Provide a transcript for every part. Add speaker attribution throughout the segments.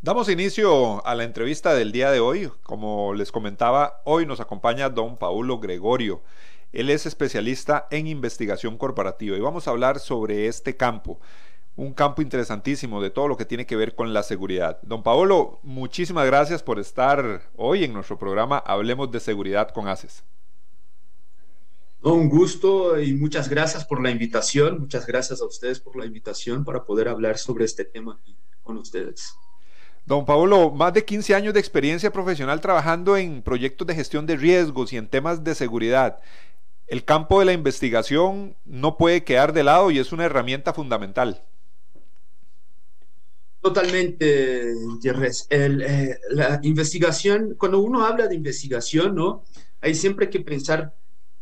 Speaker 1: Damos inicio a la entrevista del día de hoy. Como les comentaba, hoy nos acompaña don Paulo Gregorio. Él es especialista en investigación corporativa y vamos a hablar sobre este campo, un campo interesantísimo de todo lo que tiene que ver con la seguridad. Don Paolo, muchísimas gracias por estar hoy en nuestro programa Hablemos de Seguridad con ACES.
Speaker 2: Un gusto y muchas gracias por la invitación. Muchas gracias a ustedes por la invitación para poder hablar sobre este tema con ustedes.
Speaker 1: Don Pablo, más de 15 años de experiencia profesional trabajando en proyectos de gestión de riesgos y en temas de seguridad. El campo de la investigación no puede quedar de lado y es una herramienta fundamental.
Speaker 2: Totalmente, Jerez. Eh, la investigación, cuando uno habla de investigación, ¿no? Hay siempre que pensar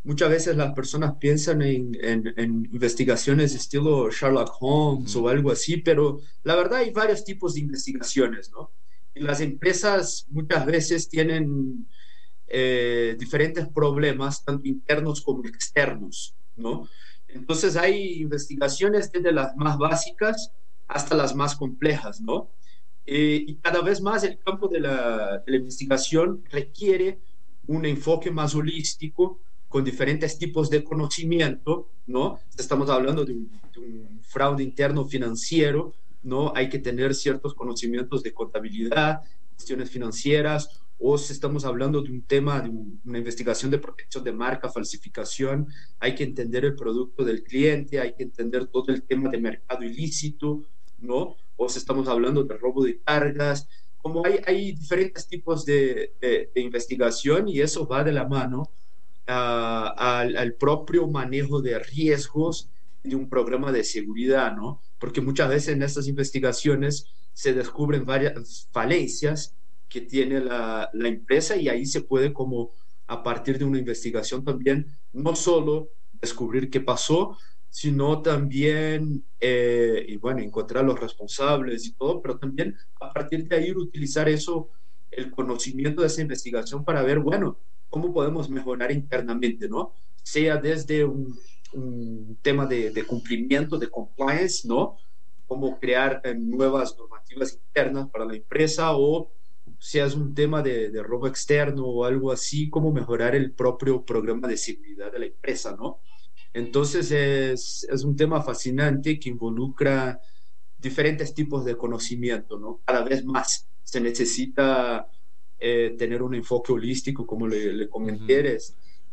Speaker 2: muchas veces las personas piensan en, en, investigaciones estilo Sherlock Holmes o algo así, pero la verdad hay varios tipos de investigaciones, ¿no? Y las empresas muchas veces tienen eh, diferentes problemas, tanto internos como externos, ¿no? Entonces hay investigaciones desde las más básicas hasta las más complejas, ¿no? Eh, y cada vez más el campo de la, de la investigación requiere un enfoque más holístico, con diferentes tipos de conocimiento, ¿no? Estamos hablando de un, fraude interno financiero, ¿no? Hay que tener ciertos conocimientos de contabilidad, cuestiones financieras, o si estamos hablando de un tema de una investigación de protección de marca, falsificación, hay que entender el producto del cliente, hay que entender todo el tema de mercado ilícito, ¿no? O si estamos hablando de robo de cargas, como hay, hay diferentes tipos de, de, de investigación y eso va de la mano al, propio manejo de riesgos de un programa de seguridad, ¿no? Porque muchas veces en estas investigaciones se descubren varias falencias que tiene la, la empresa y ahí se puede como a partir de una investigación también no solo descubrir qué pasó, sino también, eh, y bueno, encontrar los responsables y todo, pero también a partir de ahí utilizar eso, el conocimiento de esa investigación para ver, bueno, cómo podemos mejorar internamente, ¿no? Sea desde un, tema de, cumplimiento, de compliance, ¿no? Cómo crear eh, nuevas normativas internas para la empresa o sea es un tema de, robo externo o algo así, cómo mejorar el propio programa de seguridad de la empresa, ¿no? Entonces es, es un tema fascinante que involucra diferentes tipos de conocimiento, ¿no? Cada vez más se necesita eh, tener un enfoque holístico, como le, le comenté,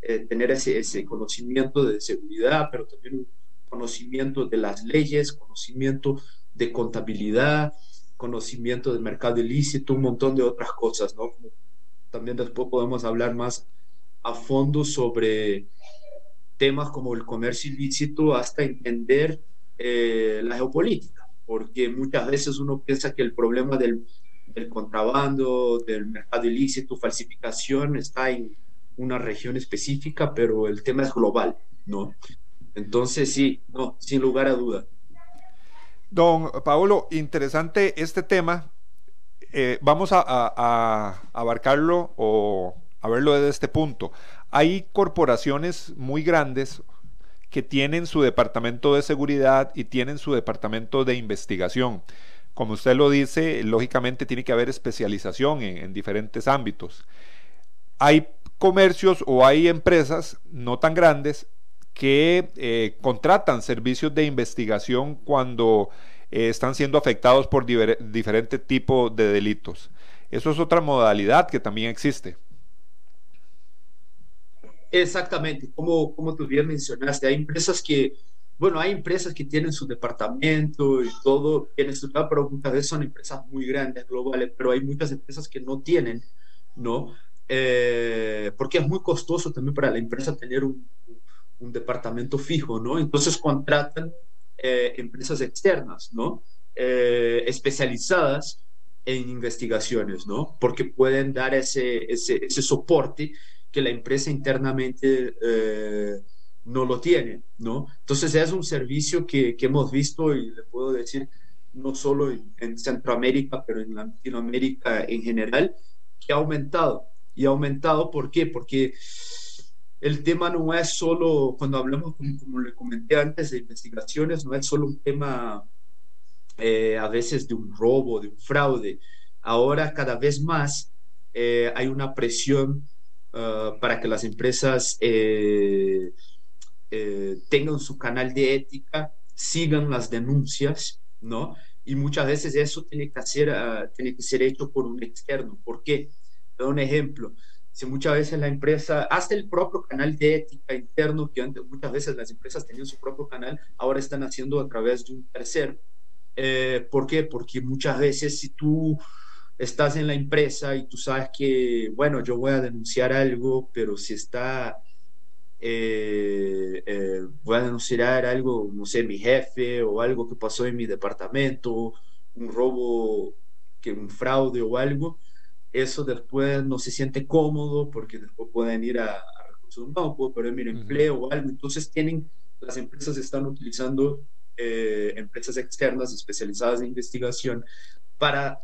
Speaker 2: eh, tener ese, ese, conocimiento de seguridad, pero también un conocimiento de las leyes, conocimiento de contabilidad, conocimiento del mercado ilícito, un montón de otras cosas, ¿no? También después podemos hablar más a fondo sobre temas como el comercio ilícito hasta entender eh, la geopolítica, porque muchas veces uno piensa que el problema del, del contrabando, del mercado ilícito, falsificación, está en una región específica, pero el tema es global, ¿no? Entonces, sí, no, sin lugar a duda.
Speaker 1: Don Paolo, interesante este tema. Eh, vamos a, abarcarlo o a verlo desde este punto. Hay corporaciones muy grandes que tienen su departamento de seguridad y tienen su departamento de investigación. Como usted lo dice, lógicamente tiene que haber especialización en, diferentes ámbitos. Hay comercios o hay empresas no tan grandes que eh, contratan servicios de investigación cuando eh, están siendo afectados por diferentes tipos de delitos. Eso es otra modalidad que también existe.
Speaker 2: Exactamente, como, como tú bien mencionaste, hay empresas que bueno, hay empresas que tienen su departamento y todo bien estructurado, pero muchas veces son empresas muy grandes, globales, pero hay muchas empresas que no tienen, ¿no? Eh, porque es muy costoso también para la empresa tener un, un departamento fijo, ¿no? Entonces contratan eh, empresas externas, ¿no? Eh, especializadas en investigaciones, ¿no? Porque pueden dar ese, ese, ese soporte que la empresa internamente eh, no lo tiene, ¿no? Entonces es un servicio que, que, hemos visto y le puedo decir no solo en, en, Centroamérica, pero en Latinoamérica en general, que ha aumentado. Y ha aumentado, ¿por qué? Porque el tema no es solo, cuando hablamos, como, le comenté antes, de investigaciones, no es solo un tema eh, a veces de un robo, de un fraude. Ahora cada vez más eh, hay una presión uh, para que las empresas eh, tengan su canal de ética, sigan las denuncias, ¿no? Y muchas veces eso tiene que, hacer, uh, tiene que ser hecho por un externo. ¿Por qué? Un ejemplo si muchas veces la empresa, hasta el propio canal de ética interno, que antes muchas veces las empresas tenían su propio canal, ahora están haciendo a través de un tercero. Eh, ¿Por qué? Porque muchas veces si tú estás en la empresa y tú sabes que, bueno, yo voy a denunciar algo, pero si está, eh, eh, voy a denunciar algo, no sé, mi jefe o algo que pasó en mi departamento, un robo, que un fraude o algo, eso después no se siente cómodo porque después pueden ir a, a recursos humanos, puedo perder mi empleo o algo. Entonces tienen, las empresas están utilizando eh, empresas externas especializadas en investigación para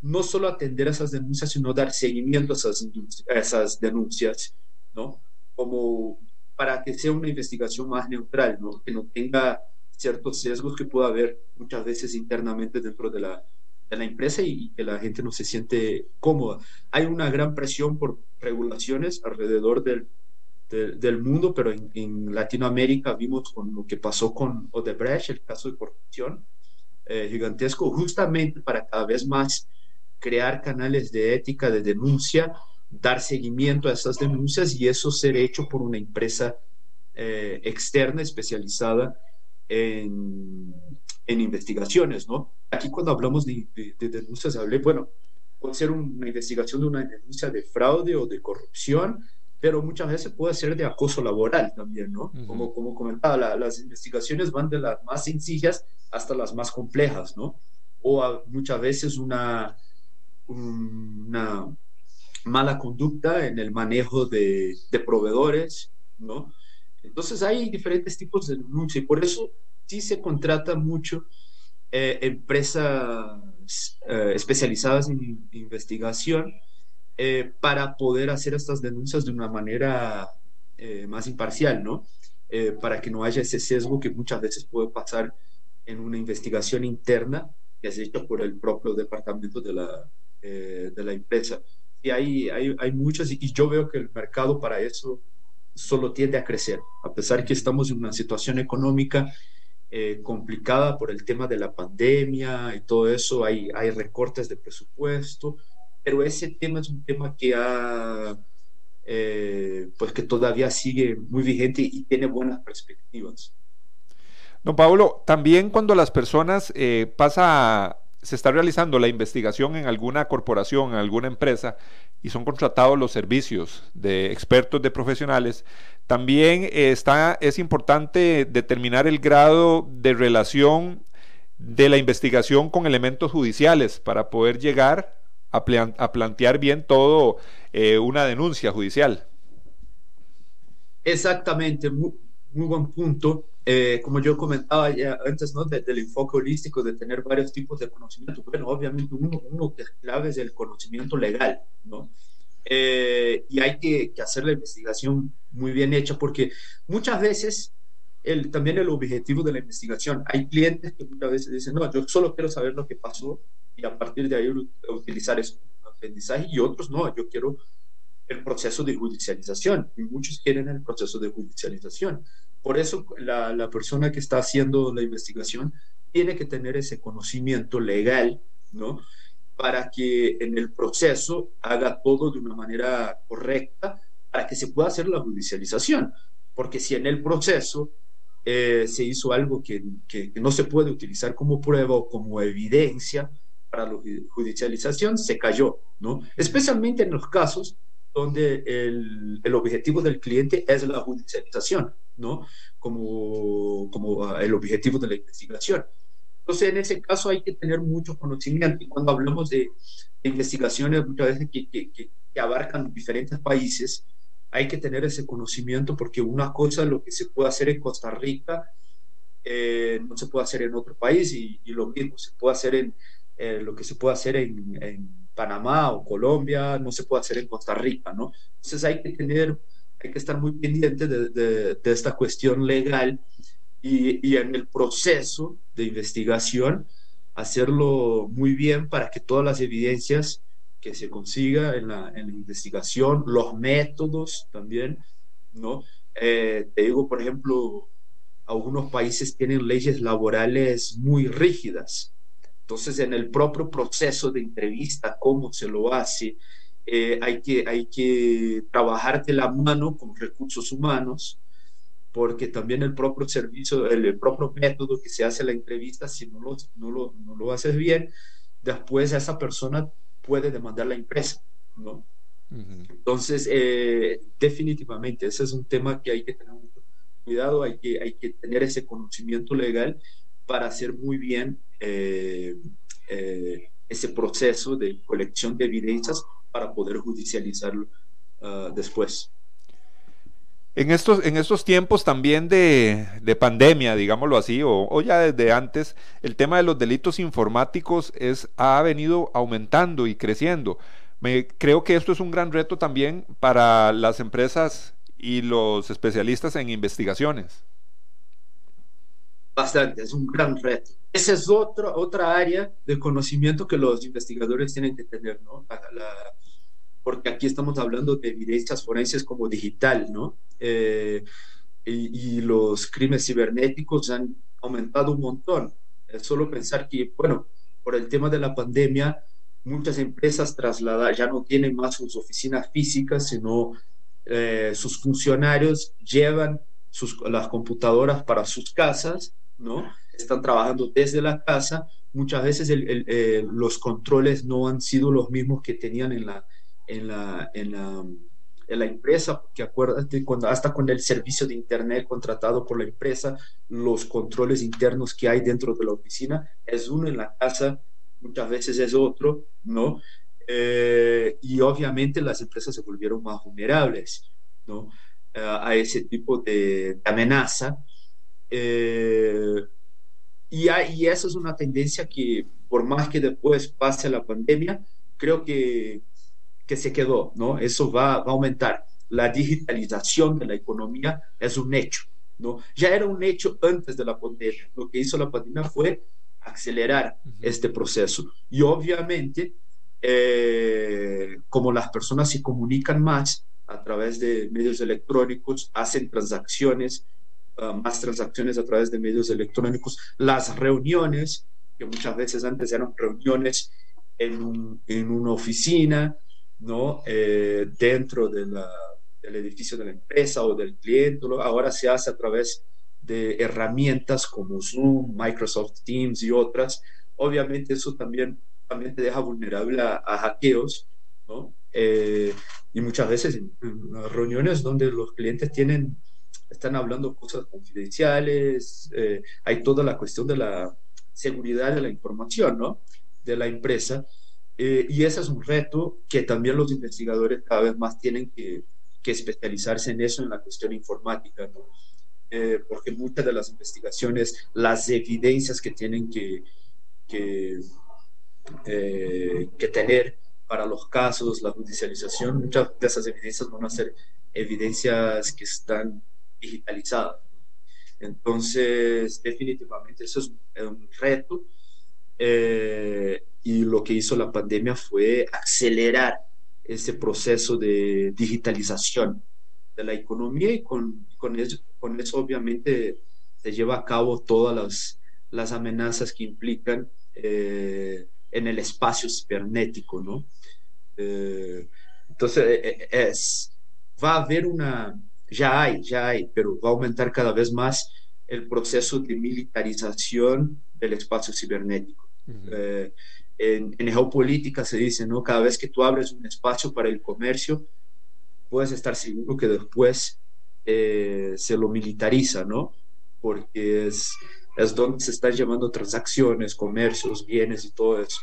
Speaker 2: no solo atender esas denuncias, sino dar seguimiento a esas, a esas denuncias, ¿no? Como para que sea una investigación más neutral, ¿no? Que no tenga ciertos sesgos que pueda haber muchas veces internamente dentro de la, de la empresa y, que la gente no se siente cómoda. Hay una gran presión por regulaciones alrededor del, del mundo, pero en, Latinoamérica vimos con lo que pasó con Odebrecht, el caso de corrupción eh, gigantesco, justamente para cada vez más crear canales de ética, de denuncia, dar seguimiento a esas denuncias y eso ser hecho por una empresa eh, externa especializada en, en investigaciones, ¿no? Aquí cuando hablamos de, de, denuncias, hablé, bueno, puede ser una investigación de una denuncia de fraude o de corrupción, pero muchas veces puede ser de acoso laboral también, ¿no? como, como comentaba, las investigaciones van de las más sencillas hasta las más complejas, ¿no? O muchas veces una, una mala conducta en el manejo de, proveedores, ¿no? Entonces hay diferentes tipos de denuncia y por eso sí se contrata mucho eh, empresas eh, especializadas en investigación eh, para poder hacer estas denuncias de una manera más imparcial, ¿no? para que no haya ese sesgo que muchas veces puede pasar en una investigación interna que es hecha por el propio departamento de la, de la empresa. Y hay, hay, hay muchas, y yo veo que el mercado para eso solo tiende a crecer, a pesar que estamos en una situación económica eh, complicada por el tema de la pandemia y todo eso, hay, hay recortes de presupuesto, pero ese tema es un tema que ha, eh, pues que todavía sigue muy vigente y tiene buenas perspectivas.
Speaker 1: Don Pablo, también cuando las personas eh, pasa se está realizando la investigación en alguna corporación, en alguna empresa, y son contratados los servicios de expertos, de profesionales, también está, es importante determinar el grado de relación de la investigación con elementos judiciales para poder llegar a, a plantear bien todo eh, una denuncia judicial.
Speaker 2: Exactamente, muy, muy buen punto. Eh, como yo comentaba ya antes, ¿no? del enfoque holístico, de tener varios tipos de conocimiento. Bueno, obviamente uno, uno que es clave es el conocimiento legal, ¿no? Eh, y hay que, que, hacer la investigación muy bien hecha porque muchas veces el, también el objetivo de la investigación, hay clientes que muchas veces dicen, no, yo solo quiero saber lo que pasó y a partir de ahí utilizar eso aprendizaje y otros no, yo quiero el proceso de judicialización y muchos quieren el proceso de judicialización. Por eso la, persona que está haciendo la investigación tiene que tener ese conocimiento legal, ¿no? Para que en el proceso haga todo de una manera correcta para que se pueda hacer la judicialización. Porque si en el proceso eh, se hizo algo que, que, no se puede utilizar como prueba o como evidencia para la judicialización, se cayó, ¿no? Especialmente en los casos donde el, el objetivo del cliente es la judicialización. ¿no? Como, como ah, el objetivo de la investigación. Entonces, en ese caso hay que tener mucho conocimiento. Y cuando hablamos de, investigaciones muchas veces que, que, abarcan diferentes países, hay que tener ese conocimiento porque una cosa lo que se puede hacer en Costa Rica eh, no se puede hacer en otro país y, lo mismo se puede hacer en eh, lo que se puede hacer en, Panamá o Colombia, no se puede hacer en Costa Rica, ¿no? Entonces hay que tener, hay que estar muy pendiente de, esta cuestión legal y, en el proceso de investigación hacerlo muy bien para que todas las evidencias que se consiga en la, en la investigación, los métodos también, ¿no? Eh, te digo, por ejemplo, algunos países tienen leyes laborales muy rígidas. Entonces, en el propio proceso de entrevista, cómo se lo hace, eh, hay, que, hay que trabajar de la mano con recursos humanos, porque también el propio servicio, el, propio método que se hace la entrevista, si no lo, no lo, no lo haces bien, después esa persona puede demandar la empresa, ¿no? Entonces, eh, definitivamente, ese es un tema que hay que tener cuidado, hay que, hay que tener ese conocimiento legal para hacer muy bien ese proceso de colección de evidencias para poder judicializarlo uh, después.
Speaker 1: En estos, en estos tiempos también de, de pandemia, digámoslo así, o, o, ya desde antes, el tema de los delitos informáticos es, ha venido aumentando y creciendo. Me, creo que esto es un gran reto también para las empresas y los especialistas en investigaciones?
Speaker 2: Bastante, es un gran reto. Esa es otra, otra área de conocimiento que los investigadores tienen que tener, ¿no? La, porque aquí estamos hablando de evidencias forenses como digital, ¿no? Eh, y, y, los crímenes cibernéticos han aumentado un montón. Es solo pensar que, bueno, por el tema de la pandemia, muchas empresas trasladadas ya no tienen más sus oficinas físicas, sino eh, sus funcionarios llevan sus, las computadoras para sus casas, ¿no? Están trabajando desde la casa. Muchas veces el, el, eh, los controles no han sido los mismos que tenían en la, en la, en la, en la empresa, porque acuérdate, cuando, hasta con el servicio de Internet contratado por la empresa, los controles internos que hay dentro de la oficina es uno en la casa, muchas veces es otro, ¿no? Eh, y obviamente las empresas se volvieron más vulnerables ¿no? Eh, a ese tipo de, amenaza. Eh, y, y esa es una tendencia que, por más que después pase la pandemia, creo que, que se quedó, ¿no? Eso va, va a aumentar. La digitalización de la economía es un hecho, ¿no? Ya era un hecho antes de la pandemia. Lo que hizo la pandemia fue acelerar este proceso. Y obviamente eh, como las personas se comunican más a través de medios electrónicos, hacen transacciones, más transacciones a través de medios electrónicos, las reuniones, que muchas veces antes eran reuniones en, un, en una oficina, ¿no? Eh, dentro de la, del edificio de la empresa o del cliente, ahora se hace a través de herramientas como Zoom, Microsoft Teams y otras. Obviamente eso también también te deja vulnerable a, a hackeos, ¿no? Eh, y muchas veces en, en, reuniones donde los clientes tienen, están hablando cosas confidenciales, eh, hay toda la cuestión de la seguridad de la información, ¿no? De la empresa. Eh, y ese es un reto que también los investigadores cada vez más tienen que, especializarse en eso, en la cuestión informática, ¿no? Eh, porque muchas de las investigaciones, las evidencias que tienen que, que tener para los casos, la judicialización, muchas de esas evidencias van a ser evidencias que están digitalizadas. Entonces, definitivamente eso es un reto eh, y lo que hizo la pandemia fue acelerar ese proceso de digitalización de la economía y con, con eso obviamente se lleva a cabo todas las, las amenazas que implican eh, en el espacio cibernético, ¿no? Eh, entonces, eh, eh, es, va a haber una, ya hay, ya hay, pero va a aumentar cada vez más el proceso de militarización del espacio cibernético. Uh -huh. eh, en, en, geopolítica se dice, ¿no? Cada vez que tú abres un espacio para el comercio, puedes estar seguro que después eh, se lo militariza, ¿no? porque es, es donde se están llevando transacciones, comercios, bienes y todo eso.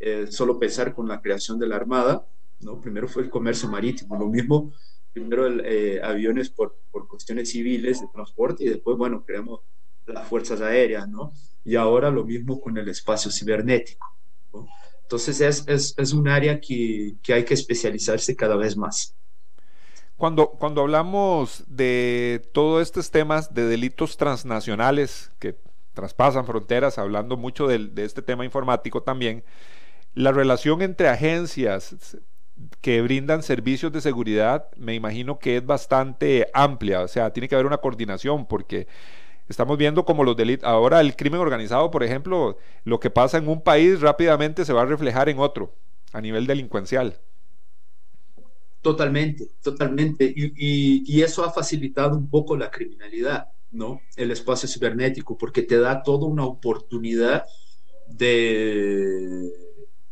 Speaker 2: Eh, solo pensar con la creación de la Armada, ¿no? Primero fue el comercio marítimo, lo mismo, primero eh, aviones por, por cuestiones civiles de transporte y después, bueno, creamos las fuerzas aéreas, ¿no? Y ahora lo mismo con el espacio cibernético. Entonces es, es, es un área que, que hay que especializarse cada vez más.
Speaker 1: Cuando, cuando hablamos de todos estos temas de delitos transnacionales que traspasan fronteras, hablando mucho de, de, este tema informático también, la relación entre agencias que brindan servicios de seguridad, me imagino que es bastante amplia, o sea, tiene que haber una coordinación porque estamos viendo como los delitos, ahora el crimen organizado, por ejemplo, lo que pasa en un país rápidamente se va a reflejar en otro, a nivel delincuencial.
Speaker 2: Totalmente, totalmente. Y, y, y, eso ha facilitado un poco la criminalidad, ¿no? El espacio cibernético, porque te da toda una oportunidad de,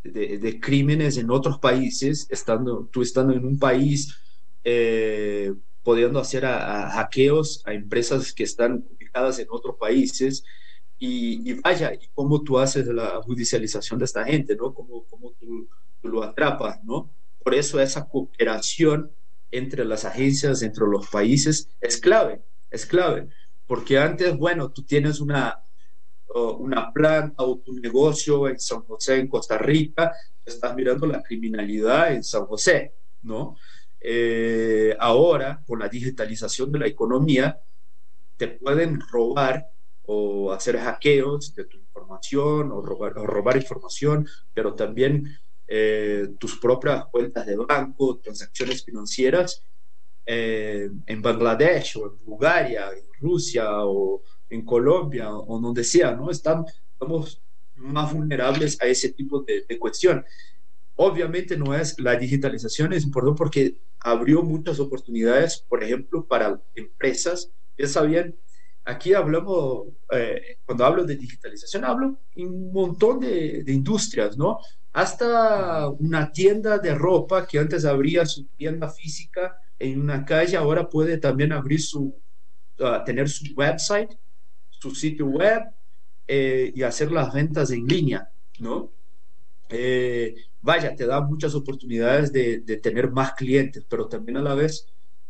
Speaker 2: de, de crímenes en otros países, estando, tú estando en un país, eh, pudiendo hacer a, a hackeos a empresas que están ubicadas en otros países. Y, y, vaya, y cómo tú haces la judicialización de esta gente, ¿no? Cómo, cómo tú, tú lo atrapas, ¿no? Por eso esa cooperación entre las agencias, entre los países, es clave, es clave. Porque antes, bueno, tú tienes una, una planta o tu negocio en San José, en Costa Rica, estás mirando la criminalidad en San José, ¿no? Eh, ahora, con la digitalización de la economía, te pueden robar o hacer hackeos de tu información o robar, o robar información, pero también eh, tus propias cuentas de banco, transacciones financieras eh, en Bangladesh o en Bulgaria, en Rusia o en Colombia o donde sea, ¿no? Están, estamos más vulnerables a ese tipo de, de cuestión. Obviamente no es la digitalización, es importante porque abrió muchas oportunidades, por ejemplo, para empresas. Ya sabían, aquí hablamos, eh, cuando hablo de digitalización, hablo en un montón de, de industrias, ¿no? hasta una tienda de ropa que antes abría su tienda física en una calle, ahora puede también abrir su, uh, tener su website, su sitio web eh, y hacer las ventas en línea, ¿no? Eh, vaya, te da muchas oportunidades de, tener más clientes, pero también a la vez,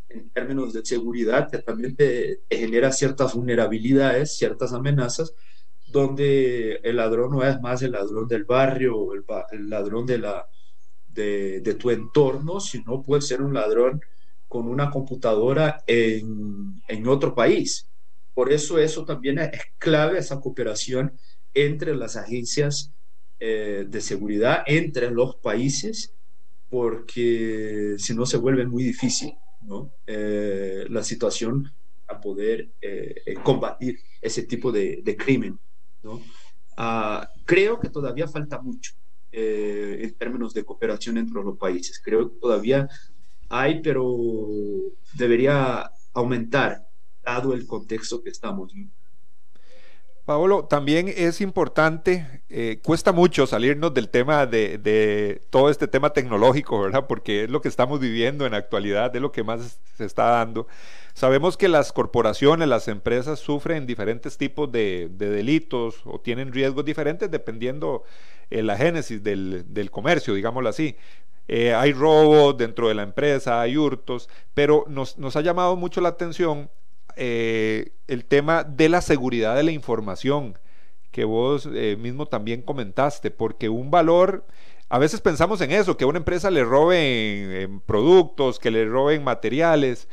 Speaker 2: en términos de seguridad, te, también te, genera ciertas vulnerabilidades, ciertas amenazas donde el ladrón no es más el ladrón del barrio o el, ladrón de, la, de, tu entorno, sino puede ser un ladrón con una computadora en otro país. Por eso eso también es clave, esa cooperación entre las agencias eh, de seguridad, entre los países, porque si no se vuelve muy difícil ¿no? Eh, la situación a poder eh, combatir ese tipo de, crimen. ¿no? Uh, creo que todavía falta mucho eh, en términos de cooperación entre los países. Creo que todavía hay, pero debería aumentar dado el contexto que estamos.
Speaker 1: Pablo, también es importante, eh, cuesta mucho salirnos del tema de, todo este tema tecnológico, ¿verdad? Porque es lo que estamos viviendo en la actualidad, es lo que más se está dando. Sabemos que las corporaciones, las empresas sufren diferentes tipos de, de delitos o tienen riesgos diferentes dependiendo eh, la génesis del, comercio, digámoslo así. Eh, hay robos dentro de la empresa, hay hurtos, pero nos ha llamado mucho la atención eh, el tema de la seguridad de la información que vos eh, mismo también comentaste, porque un valor, a veces pensamos en eso, que a una empresa le roben productos, que le roben materiales,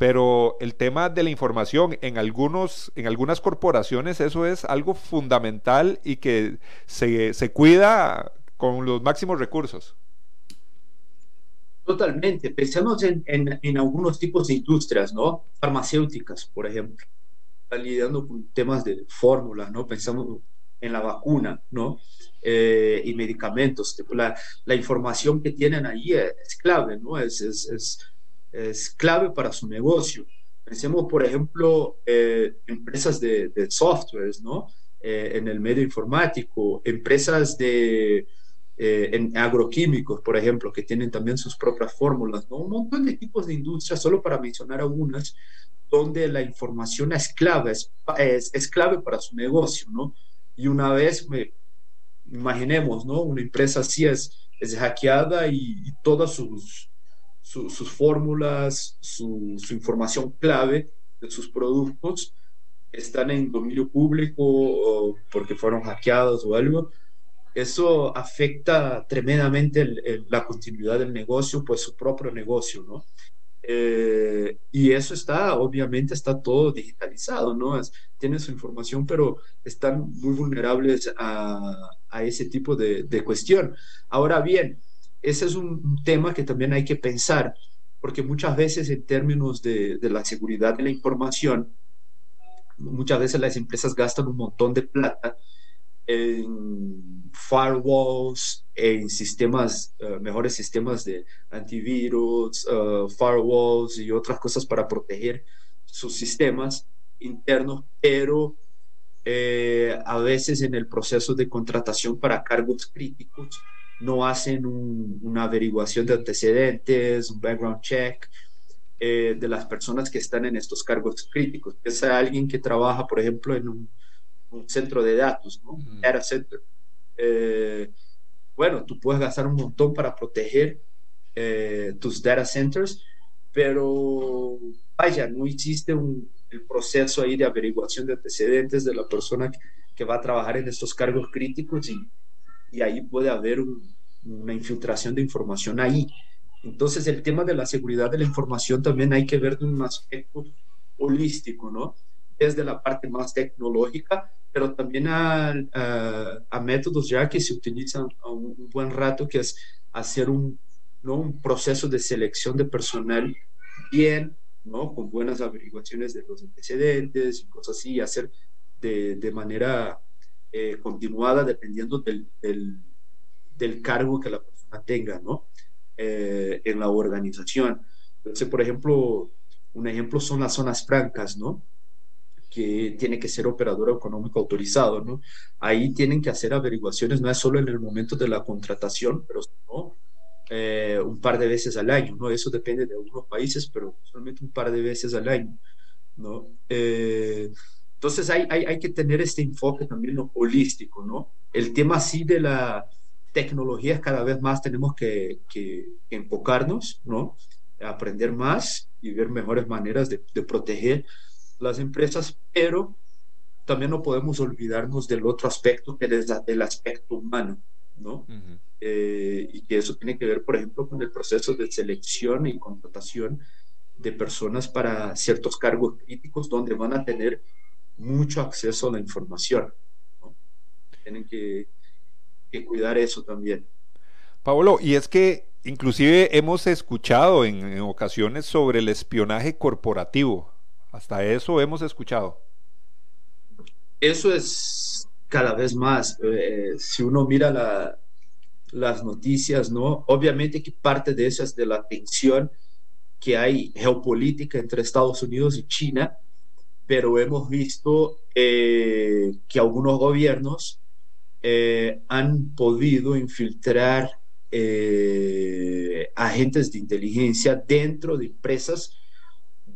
Speaker 1: pero el tema de la información en algunos en algunas corporaciones eso es algo fundamental y que se, se cuida con los máximos recursos.
Speaker 2: Totalmente. Pensemos en, en, algunos tipos de industrias, ¿no? Farmacéuticas, por ejemplo. Lidiando con temas de fórmulas, ¿no? Pensamos en la vacuna, ¿no? Eh, y medicamentos. La, la, información que tienen ahí es, clave, ¿no? Es, es, es, es, clave para su negocio. Pensemos, por ejemplo, eh, empresas de, de softwares, ¿no? Eh, en el medio informático, empresas de eh, en agroquímicos, por ejemplo, que tienen también sus propias fórmulas, ¿no? un montón de tipos de industrias, solo para mencionar algunas, donde la información es clave, es, es, clave para su negocio, ¿no? Y una vez, me, imaginemos, ¿no? Una empresa así es, es hackeada y, todas sus, sus fórmulas, su, su, información clave de sus productos están en dominio público o porque fueron hackeados o algo, eso afecta tremendamente la continuidad del negocio, pues su propio negocio, ¿no? Eh, y eso está, obviamente, está todo digitalizado, ¿no? Es, tienen su información, pero están muy vulnerables a, ese tipo de, cuestión. Ahora bien, ese es un tema que también hay que pensar, porque muchas veces en términos de la seguridad de la información, muchas veces las empresas gastan un montón de plata en firewalls, en sistemas, eh, mejores sistemas de antivirus, uh, firewalls y otras cosas para proteger sus sistemas internos, pero eh, a veces en el proceso de contratación para cargos críticos no hacen una averiguación de antecedentes, un background check de las personas que están en estos cargos críticos. Es alguien que trabaja, por ejemplo, en un un centro de datos, ¿no? Data center. Eh, bueno, tú puedes gastar un montón para proteger eh, tus data centers, pero vaya, no existe un, el proceso ahí de averiguación de antecedentes de la persona que, va a trabajar en estos cargos críticos y, y ahí puede haber una infiltración de información ahí. Entonces, el tema de la seguridad de la información también hay que ver de un aspecto holístico, ¿no? Desde la parte más tecnológica, pero también a, a, métodos ya que se utilizan a un, buen rato, que es hacer un, ¿no? un proceso de selección de personal bien, ¿no? con buenas averiguaciones de los antecedentes y cosas así, hacer de, de manera eh, continuada dependiendo del, del, del, cargo que la persona tenga ¿no? Eh, en la organización. Entonces, por ejemplo, un ejemplo son las zonas francas, ¿no? Que tiene que ser operador económico autorizado, ¿no? Ahí tienen que hacer averiguaciones, no es solo en el momento de la contratación, pero ¿no? Eh, un par de veces al año, ¿no? Eso depende de algunos países, pero solamente un par de veces al año, ¿no? Eh, entonces hay, hay, hay, que tener este enfoque también holístico, ¿no? El tema así de la tecnología cada vez más tenemos que, que, enfocarnos, ¿no? Aprender más y ver mejores maneras de, de proteger las empresas, pero también no podemos olvidarnos del otro aspecto, que es el aspecto humano, ¿no? Eh, y que eso tiene que ver, por ejemplo, con el proceso de selección y contratación de personas para ciertos cargos críticos donde van a tener mucho acceso a la información. ¿no? Tienen que, cuidar eso también.
Speaker 1: Pablo, y es que inclusive hemos escuchado en ocasiones sobre el espionaje corporativo. Hasta eso hemos escuchado.
Speaker 2: Eso es cada vez más. Eh, si uno mira la, las noticias, ¿no? Obviamente que parte de eso es de la tensión que hay geopolítica entre Estados Unidos y China, pero hemos visto eh, que algunos gobiernos eh, han podido infiltrar agentes de inteligencia dentro de empresas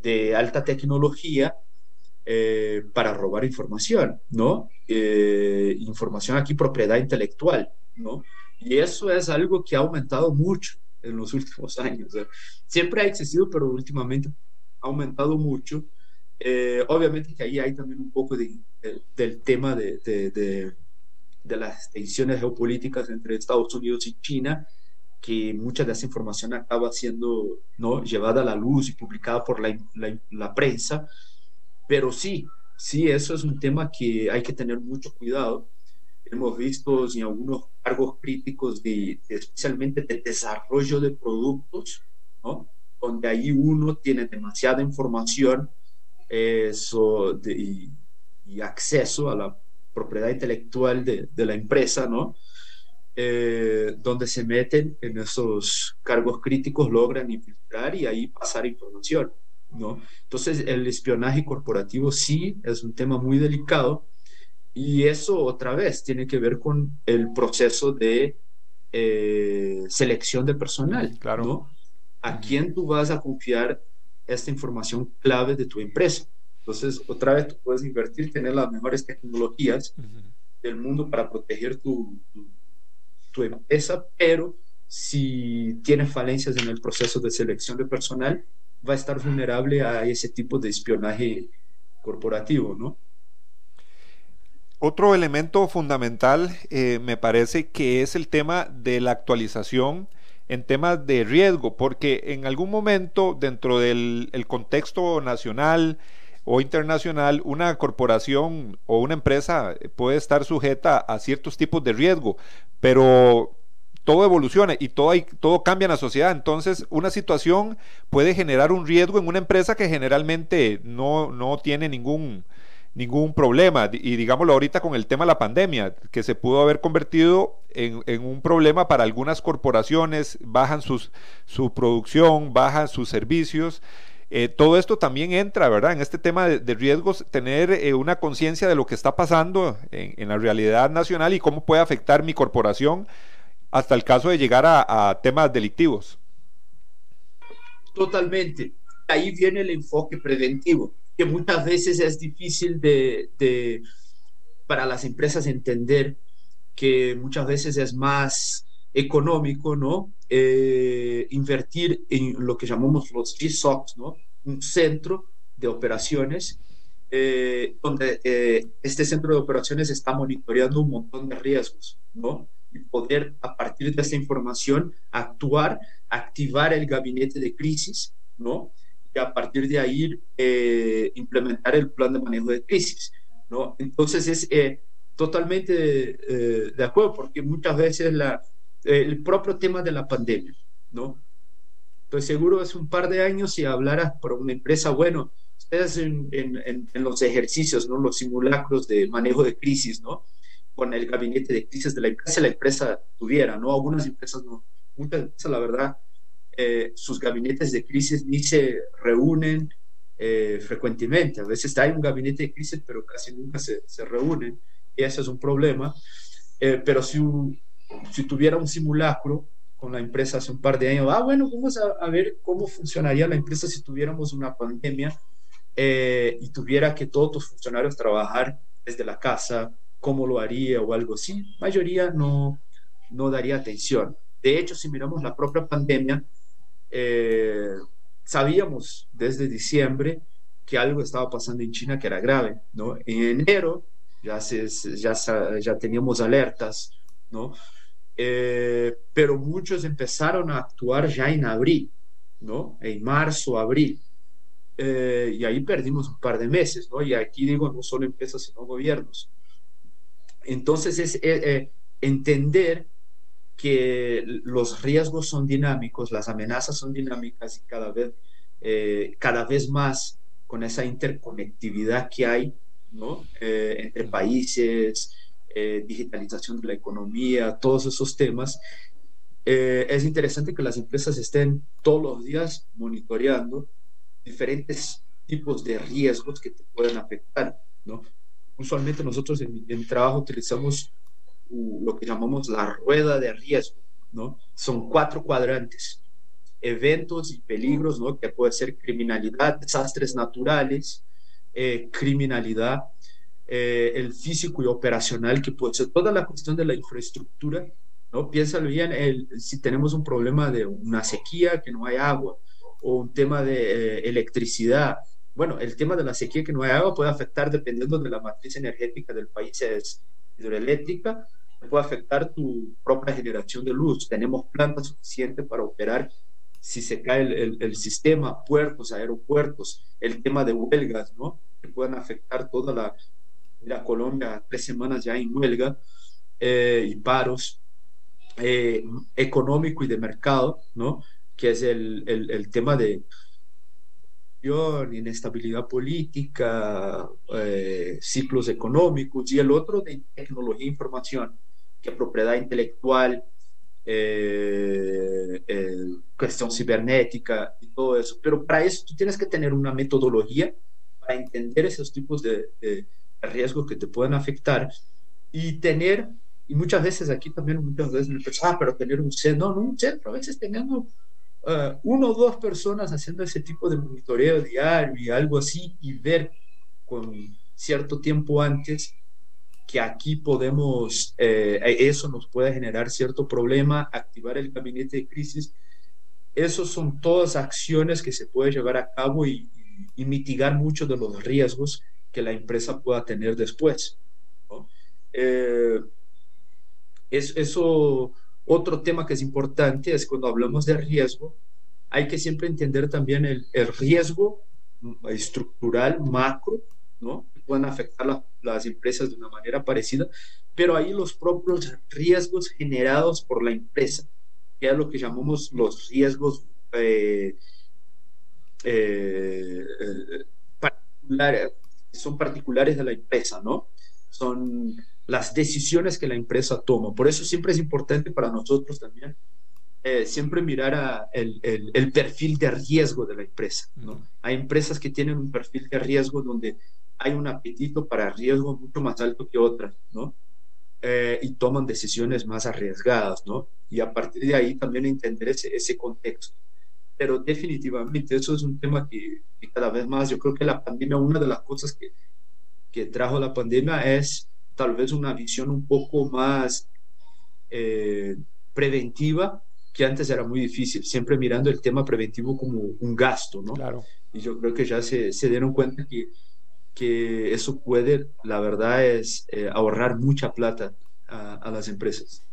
Speaker 2: de alta tecnología eh, para robar información, ¿no? Eh, información aquí, propiedad intelectual, ¿no? Y eso es algo que ha aumentado mucho en los últimos años. Siempre ha existido, pero últimamente ha aumentado mucho. Eh, obviamente que ahí hay también un poco de, del tema de, de las tensiones geopolíticas entre Estados Unidos y China, que mucha de esa información acaba siendo ¿no? llevada a la luz y publicada por la, la, prensa, pero sí, sí, eso es un tema que hay que tener mucho cuidado. Hemos visto en algunos cargos críticos, de, especialmente de desarrollo de productos, ¿no? donde ahí uno tiene demasiada información eso y, y, acceso a la propiedad intelectual de, de la empresa, ¿no? Eh, donde se meten en esos cargos críticos, logran infiltrar y ahí pasar información, ¿no? Entonces, el espionaje corporativo sí es un tema muy delicado y eso otra vez tiene que ver con el proceso de eh, selección de personal,
Speaker 1: claro.
Speaker 2: ¿no? ¿A quién tú vas a confiar esta información clave de tu empresa. Entonces, otra vez tú puedes invertir, tener las mejores tecnologías del mundo para proteger tu, tu, empresa, pero si tienes falencias en el proceso de selección de personal, va a estar vulnerable a ese tipo de espionaje corporativo, ¿no?
Speaker 1: Otro elemento fundamental eh, me parece que es el tema de la actualización en temas de riesgo, porque en algún momento dentro del contexto nacional o internacional, una corporación o una empresa puede estar sujeta a ciertos tipos de riesgo, pero todo evoluciona y todo, hay, todo cambia en la sociedad. Entonces, una situación puede generar un riesgo en una empresa que generalmente no, no tiene ningún, ningún problema. Y digámoslo ahorita con el tema de la pandemia, que se pudo haber convertido en, un problema para algunas corporaciones, bajan sus, su producción, bajan sus servicios. Eh, todo esto también entra, ¿verdad? En este tema de, riesgos, tener eh, una conciencia de lo que está pasando en, la realidad nacional y cómo puede afectar mi corporación hasta el caso de llegar a, temas delictivos.
Speaker 2: Totalmente. Ahí viene el enfoque preventivo, que muchas veces es difícil de, para las empresas entender que muchas veces es más económico, ¿no? Eh, invertir en lo que llamamos los GSOCs, ¿no? Un centro de operaciones eh, donde eh, este centro de operaciones está monitoreando un montón de riesgos, ¿no? Y poder a partir de esta información actuar, activar el gabinete de crisis, ¿no? Y a partir de ahí implementar el plan de manejo de crisis, ¿no? Entonces es totalmente de acuerdo porque muchas veces la, el propio tema de la pandemia, ¿no? Estoy seguro hace un par de años si hablaras por una empresa, bueno, ustedes en, en, en, los ejercicios, ¿no? Los simulacros de manejo de crisis, ¿no? Con el gabinete de crisis de la empresa, la empresa tuviera, ¿no? Algunas empresas no, muchas empresas, la verdad, eh, sus gabinetes de crisis ni se reúnen eh, frecuentemente. A veces hay un gabinete de crisis, pero casi nunca se, se reúnen. Y ese es un problema. Eh, pero si un, si tuviera un simulacro con la empresa hace un par de años, ah, bueno, vamos a, ver cómo funcionaría la empresa si tuviéramos una pandemia eh, y tuviera que todos los funcionarios trabajar desde la casa, cómo lo haría o algo así. Mayoría no, no daría atención. De hecho, si miramos la propia pandemia, eh, sabíamos desde diciembre que algo estaba pasando en China que era grave, ¿no? En enero ya, se, ya, ya teníamos alertas, ¿no? Eh, pero muchos empezaron a actuar ya en abril, ¿no? En marzo, abril. Eh, y ahí perdimos un par de meses, ¿no? Y aquí digo, no solo empresas, sino gobiernos. Entonces es eh, entender que los riesgos son dinámicos, las amenazas son dinámicas y cada vez, cada vez más con esa interconectividad que hay, ¿no? entre países, eh, digitalización de la economía, todos esos temas, eh, es interesante que las empresas estén todos los días monitoreando diferentes tipos de riesgos que te pueden afectar, ¿no? Usualmente nosotros en, en trabajo utilizamos lo que llamamos la rueda de riesgo, ¿no? Son cuatro cuadrantes, eventos y peligros, ¿no? Que puede ser criminalidad, desastres naturales, eh, criminalidad, eh, el físico y operacional que puede ser toda la cuestión de la infraestructura, ¿no? Piénsalo bien, el, si tenemos un problema de una sequía, que no hay agua, o un tema de eh, electricidad, bueno, el tema de la sequía que no hay agua puede afectar dependiendo de la matriz energética del país, es hidroeléctrica, puede afectar tu propia generación de luz. Tenemos plantas suficientes para operar si se cae el, el, sistema, puertos, aeropuertos, el tema de huelgas, ¿no? Que pueden afectar toda la, Mira, Colombia, tres semanas ya en huelga eh, y paros eh, económico y de mercado, ¿no? Que es el, el, tema de inestabilidad política, eh, ciclos económicos y el otro de tecnología e información, que propiedad intelectual, cuestión cibernética y todo eso. Pero para eso tú tienes que tener una metodología para entender esos tipos de riesgos que te pueden afectar y tener, y muchas veces aquí también, muchas veces me pensaba, ah, pero tener un centro, un centro, a veces teniendo uh, uno o dos personas haciendo ese tipo de monitoreo diario y algo así y ver con cierto tiempo antes que aquí podemos, eh, eso nos puede generar cierto problema, activar el gabinete de crisis. Esos son todas acciones que se puede llevar a cabo y, y, mitigar muchos de los riesgos que la empresa pueda tener después. Eh, es, eso, otro tema que es importante es cuando hablamos de riesgo, hay que siempre entender también el, riesgo estructural macro, ¿no? Pueden afectar la, las empresas de una manera parecida, pero ahí los propios riesgos generados por la empresa, que es lo que llamamos los riesgos eh, eh, particulares, son particulares de la empresa, ¿no? Son las decisiones que la empresa toma. Por eso siempre es importante para nosotros también eh, siempre mirar a el, el, el, perfil de riesgo de la empresa. ¿no? Hay empresas que tienen un perfil de riesgo donde hay un apetito para riesgo mucho más alto que otras, ¿no? Eh, y toman decisiones más arriesgadas, ¿no? Y a partir de ahí también entender ese, ese contexto. Pero definitivamente eso es un tema que, que, cada vez más, yo creo que la pandemia, una de las cosas que, que trajo la pandemia es tal vez una visión un poco más eh, preventiva que antes era muy difícil, siempre mirando el tema preventivo como un gasto, ¿no?
Speaker 1: Claro.
Speaker 2: Y yo creo que ya se, se dieron cuenta que, que eso puede, la verdad, es eh, ahorrar mucha plata a, a las empresas.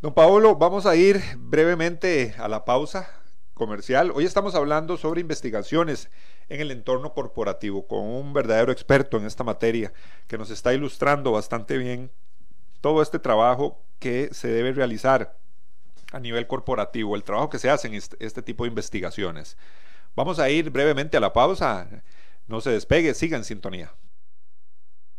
Speaker 1: Don Paolo, vamos a ir brevemente a la pausa comercial. Hoy estamos hablando sobre investigaciones en el entorno corporativo con un verdadero experto en esta materia que nos está ilustrando bastante bien todo este trabajo que se debe realizar a nivel corporativo, el trabajo que se hace en este, tipo de investigaciones. Vamos a ir brevemente a la pausa. No se despegue, siga en sintonía.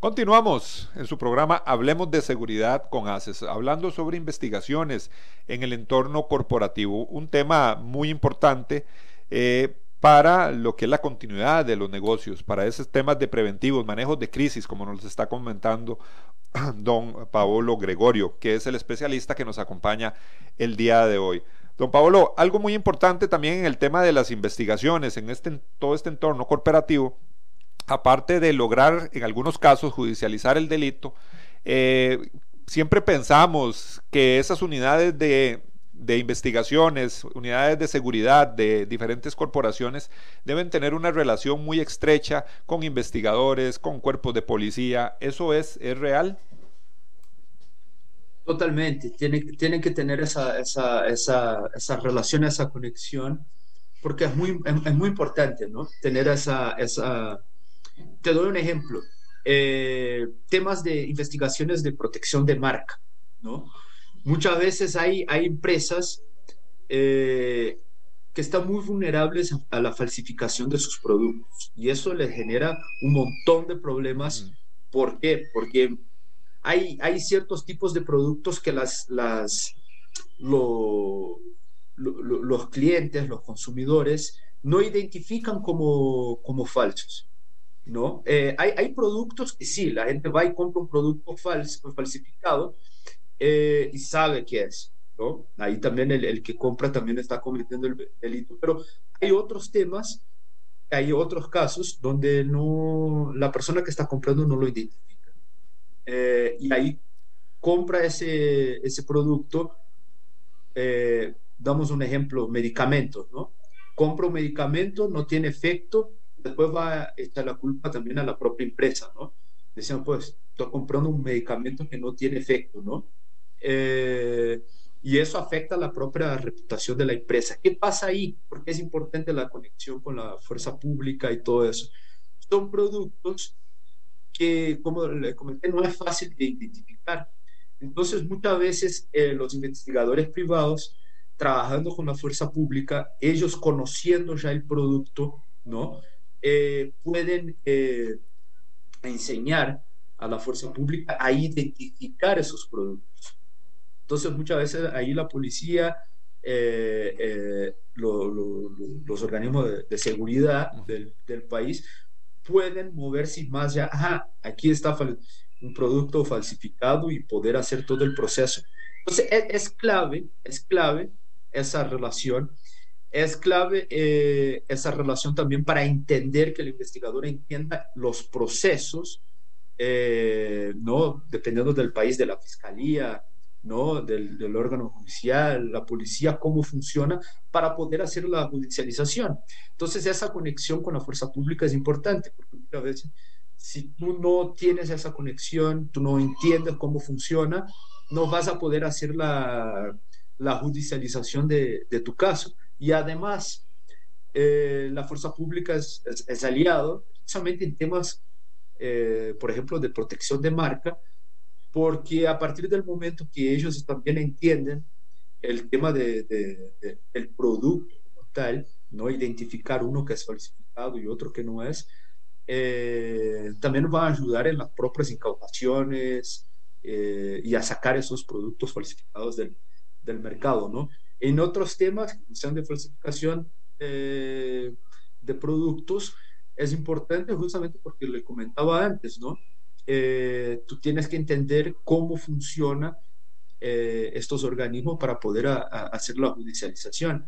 Speaker 1: Continuamos en su programa Hablemos de Seguridad con ACES, hablando sobre investigaciones en el entorno corporativo, un tema muy importante eh, para lo que es la continuidad de los negocios, para esos temas de preventivos, manejos de crisis, como nos está comentando don Paolo Gregorio, que es el especialista que nos acompaña el día de hoy. Don Paolo, algo muy importante también en el tema de las investigaciones, en este, todo este entorno corporativo, aparte de lograr en algunos casos judicializar el delito, eh, siempre pensamos que esas unidades de, de, investigaciones, unidades de seguridad de diferentes corporaciones deben tener una relación muy estrecha con investigadores, con cuerpos de policía. ¿Eso es, es real?
Speaker 2: Totalmente, tienen, tienen que tener esa, esa, esa, esa relación, esa conexión, porque es muy, es, muy importante, ¿no? Tener esa, esa, te doy un ejemplo. Eh, temas de investigaciones de protección de marca, ¿no? Muchas veces hay, hay empresas eh, que están muy vulnerables a la falsificación de sus productos y eso les genera un montón de problemas. Mm. ¿Por qué? Porque hay, hay ciertos tipos de productos que las, las, lo, lo, lo, los clientes, los consumidores, no identifican como, como falsos. ¿No? Eh, hay, hay, productos que sí, la gente va y compra un producto falso, falsificado eh, y sabe qué es, ¿no? Ahí también el, el, que compra también está cometiendo el delito, pero hay otros temas, hay otros casos donde no, la persona que está comprando no lo identifica. Eh, y ahí compra ese, ese producto, damos un ejemplo, medicamentos, ¿no? Compra un medicamento, no tiene efecto, después va a echar la culpa también a la propia empresa, ¿no? Decían, pues, estoy comprando un medicamento que no tiene efecto, ¿no? Eh, y eso afecta la propia reputación de la empresa. ¿Qué pasa ahí? Porque es importante la conexión con la fuerza pública y todo eso. Son productos que, como le comenté, no es fácil de identificar. Entonces, muchas veces eh, los investigadores privados, trabajando con la fuerza pública, ellos conociendo ya el producto, ¿no? Pueden enseñar a la fuerza pública a identificar esos productos. Entonces, muchas veces ahí la policía, eh, eh, los organismos de, seguridad del, del, país pueden moverse más ya, ajá, aquí está un producto falsificado y poder hacer todo el proceso. Entonces, es, es clave, es clave esa relación es clave eh, esa relación también para entender que el investigador entienda los procesos eh, ¿no? Dependiendo del país, de la fiscalía, ¿no? Del, del, órgano judicial, la policía, cómo funciona para poder hacer la judicialización. Entonces, esa conexión con la fuerza pública es importante, porque muchas veces, si tú no tienes esa conexión, tú no entiendes cómo funciona, no vas a poder hacer la, la judicialización de, de, tu caso. Y además, eh, la fuerza pública es, es, es aliado, precisamente en temas eh, por ejemplo, de protección de marca, porque a partir del momento que ellos también entienden el tema de, del producto como tal, no identificar uno que es falsificado y otro que no es, eh, también va a ayudar en las propias incautaciones eh, y a sacar esos productos falsificados del, del, mercado, ¿no? En otros temas, sean de falsificación de productos, es importante justamente porque le comentaba antes, ¿no? Eh, tú tienes que entender cómo funciona eh, estos organismos para poder hacer la judicialización.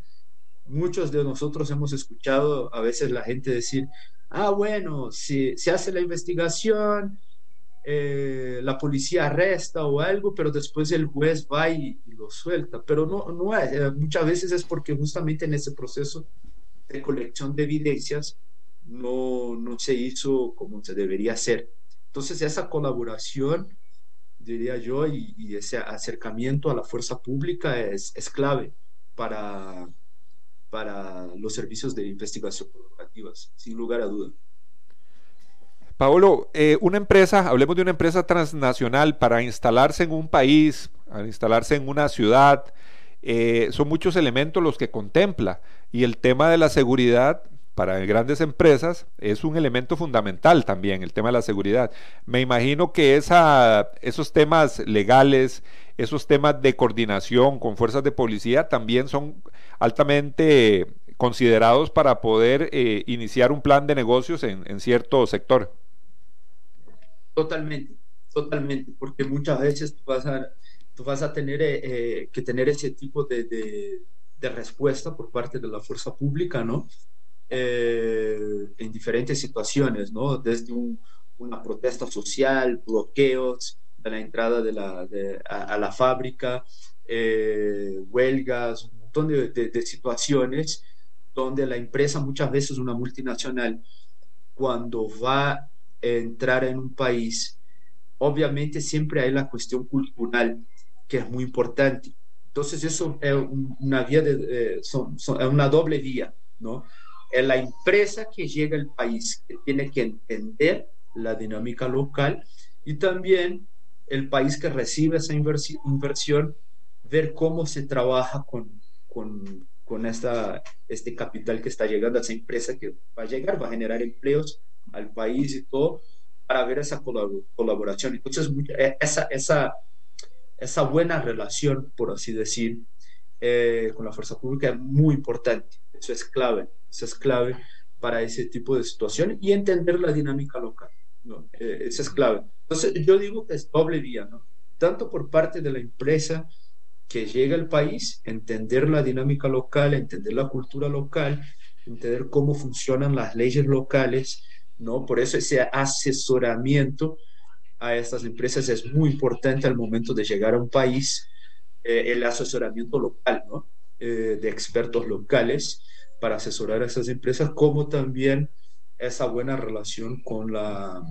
Speaker 2: Muchos de nosotros hemos escuchado a veces la gente decir, ah, bueno, si se hace la investigación, eh, la policía arresta o algo, pero después el juez va y, y lo suelta. Pero no, no es, muchas veces es porque justamente en ese proceso de colección de evidencias, no, no se hizo como se debería hacer. Entonces, esa colaboración, diría yo, y, ese acercamiento a la fuerza pública es, es clave para, para los servicios de investigación corporativas, sin lugar a duda.
Speaker 1: Paolo, eh, una empresa, hablemos de una empresa transnacional para instalarse en un país, para instalarse en una ciudad, eh, son muchos elementos los que contempla y el tema de la seguridad para grandes empresas es un elemento fundamental también, el tema de la seguridad. Me imagino que esa, esos temas legales, esos temas de coordinación con fuerzas de policía también son altamente considerados para poder eh, iniciar un plan de negocios en, cierto sector.
Speaker 2: Totalmente, totalmente, porque muchas veces tú vas a, tú vas a tener eh, que tener ese tipo de, de respuesta por parte de la fuerza pública, ¿no? Eh, en diferentes situaciones, ¿no? Desde una protesta social, bloqueos de la entrada de la, a, la fábrica, eh, huelgas, un montón de, situaciones donde la empresa, muchas veces una multinacional, cuando va entrar en un país, obviamente siempre hay la cuestión cultural, que es muy importante. Entonces eso es una vía de, es una doble vía, ¿no? es la empresa que llega al país que tiene que entender la dinámica local y también el país que recibe esa inversión, ver cómo se trabaja con, con, con esta, este capital que está llegando, esa empresa que va a llegar, va a generar empleos al país y todo, para ver esa colaboración. Entonces, e, esa, esa, esa buena relación, por así decir, eh, con la fuerza pública es muy importante, eso es clave. Eso es clave para ese tipo de situaciones y entender la dinámica local. ¿no? Eh, eso es clave. Entonces, yo digo que es doble vía, ¿no? Tanto por parte de la empresa que llega al país, entender la dinámica local, entender la cultura local, entender cómo funcionan las leyes locales, ¿no? Por eso ese asesoramiento a estas empresas es muy importante al momento de llegar a un país, eh, el asesoramiento local, ¿no? Eh, de expertos locales para asesorar a esas empresas, como también esa buena relación con la,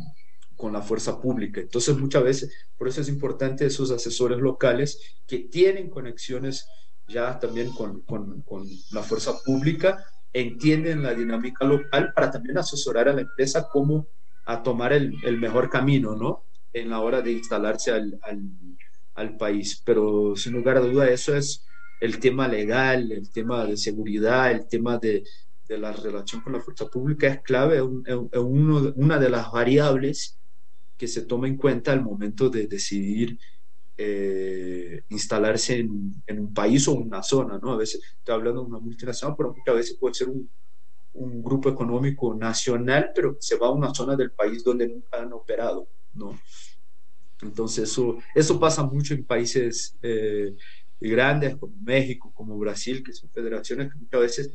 Speaker 2: con la fuerza pública. Entonces, muchas veces, por eso es importante esos asesores locales que tienen conexiones ya también con, con, con la fuerza pública, entienden la dinámica local para también asesorar a la empresa cómo a tomar el, mejor camino, ¿no? En la hora de instalarse al, país. Pero sin lugar a duda, eso es el tema legal, el tema de seguridad, el tema de, de la relación con la fuerza pública es clave, es, uno, una de las variables que se toma en cuenta al momento de decidir eh, instalarse en, en, un país o una zona, ¿no? A veces estoy hablando de una multinacional, pero muchas veces puede ser un, un grupo económico nacional, pero se va a una zona del país donde nunca han operado, ¿no? Entonces eso, eso pasa mucho en países eh, grandes como México, como Brasil, que son federaciones que muchas veces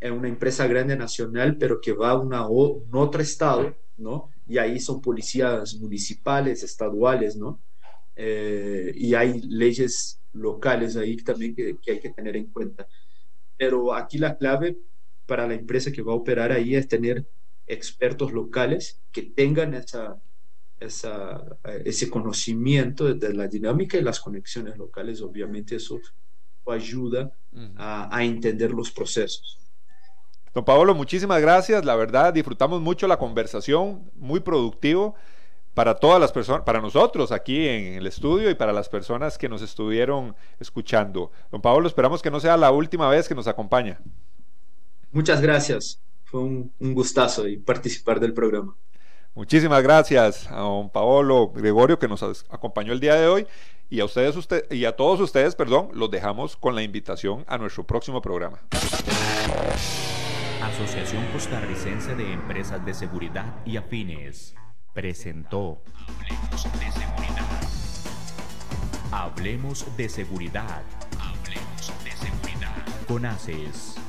Speaker 2: es una empresa grande nacional, pero que va a una, un otro estado, ¿no? Y ahí son policías municipales, estaduales, ¿no? Eh, y hay leyes locales ahí también que, que, hay que tener en cuenta. Pero aquí la clave para la empresa que va a operar ahí es tener expertos locales que tengan esa, esa, ese conocimiento de la dinámica y las conexiones locales. Obviamente eso ayuda a, a entender los procesos.
Speaker 1: Don Pablo, muchísimas gracias. La verdad, disfrutamos mucho la conversación, muy productivo para todas las personas, para nosotros aquí en el estudio y para las personas que nos estuvieron escuchando. Don Pablo, esperamos que no sea la última vez que nos acompaña.
Speaker 2: Muchas gracias. Fue un, un gustazo y participar del programa.
Speaker 1: Muchísimas gracias a don Paolo Gregorio que nos acompañó el día de hoy y a ustedes usted, y a todos ustedes, perdón, los dejamos con la invitación a nuestro próximo programa.
Speaker 3: Asociación Costarricense de Empresas de Seguridad y Afines presentó Hablemos de Seguridad. Hablemos de Seguridad. Hablemos de Seguridad. Con ACES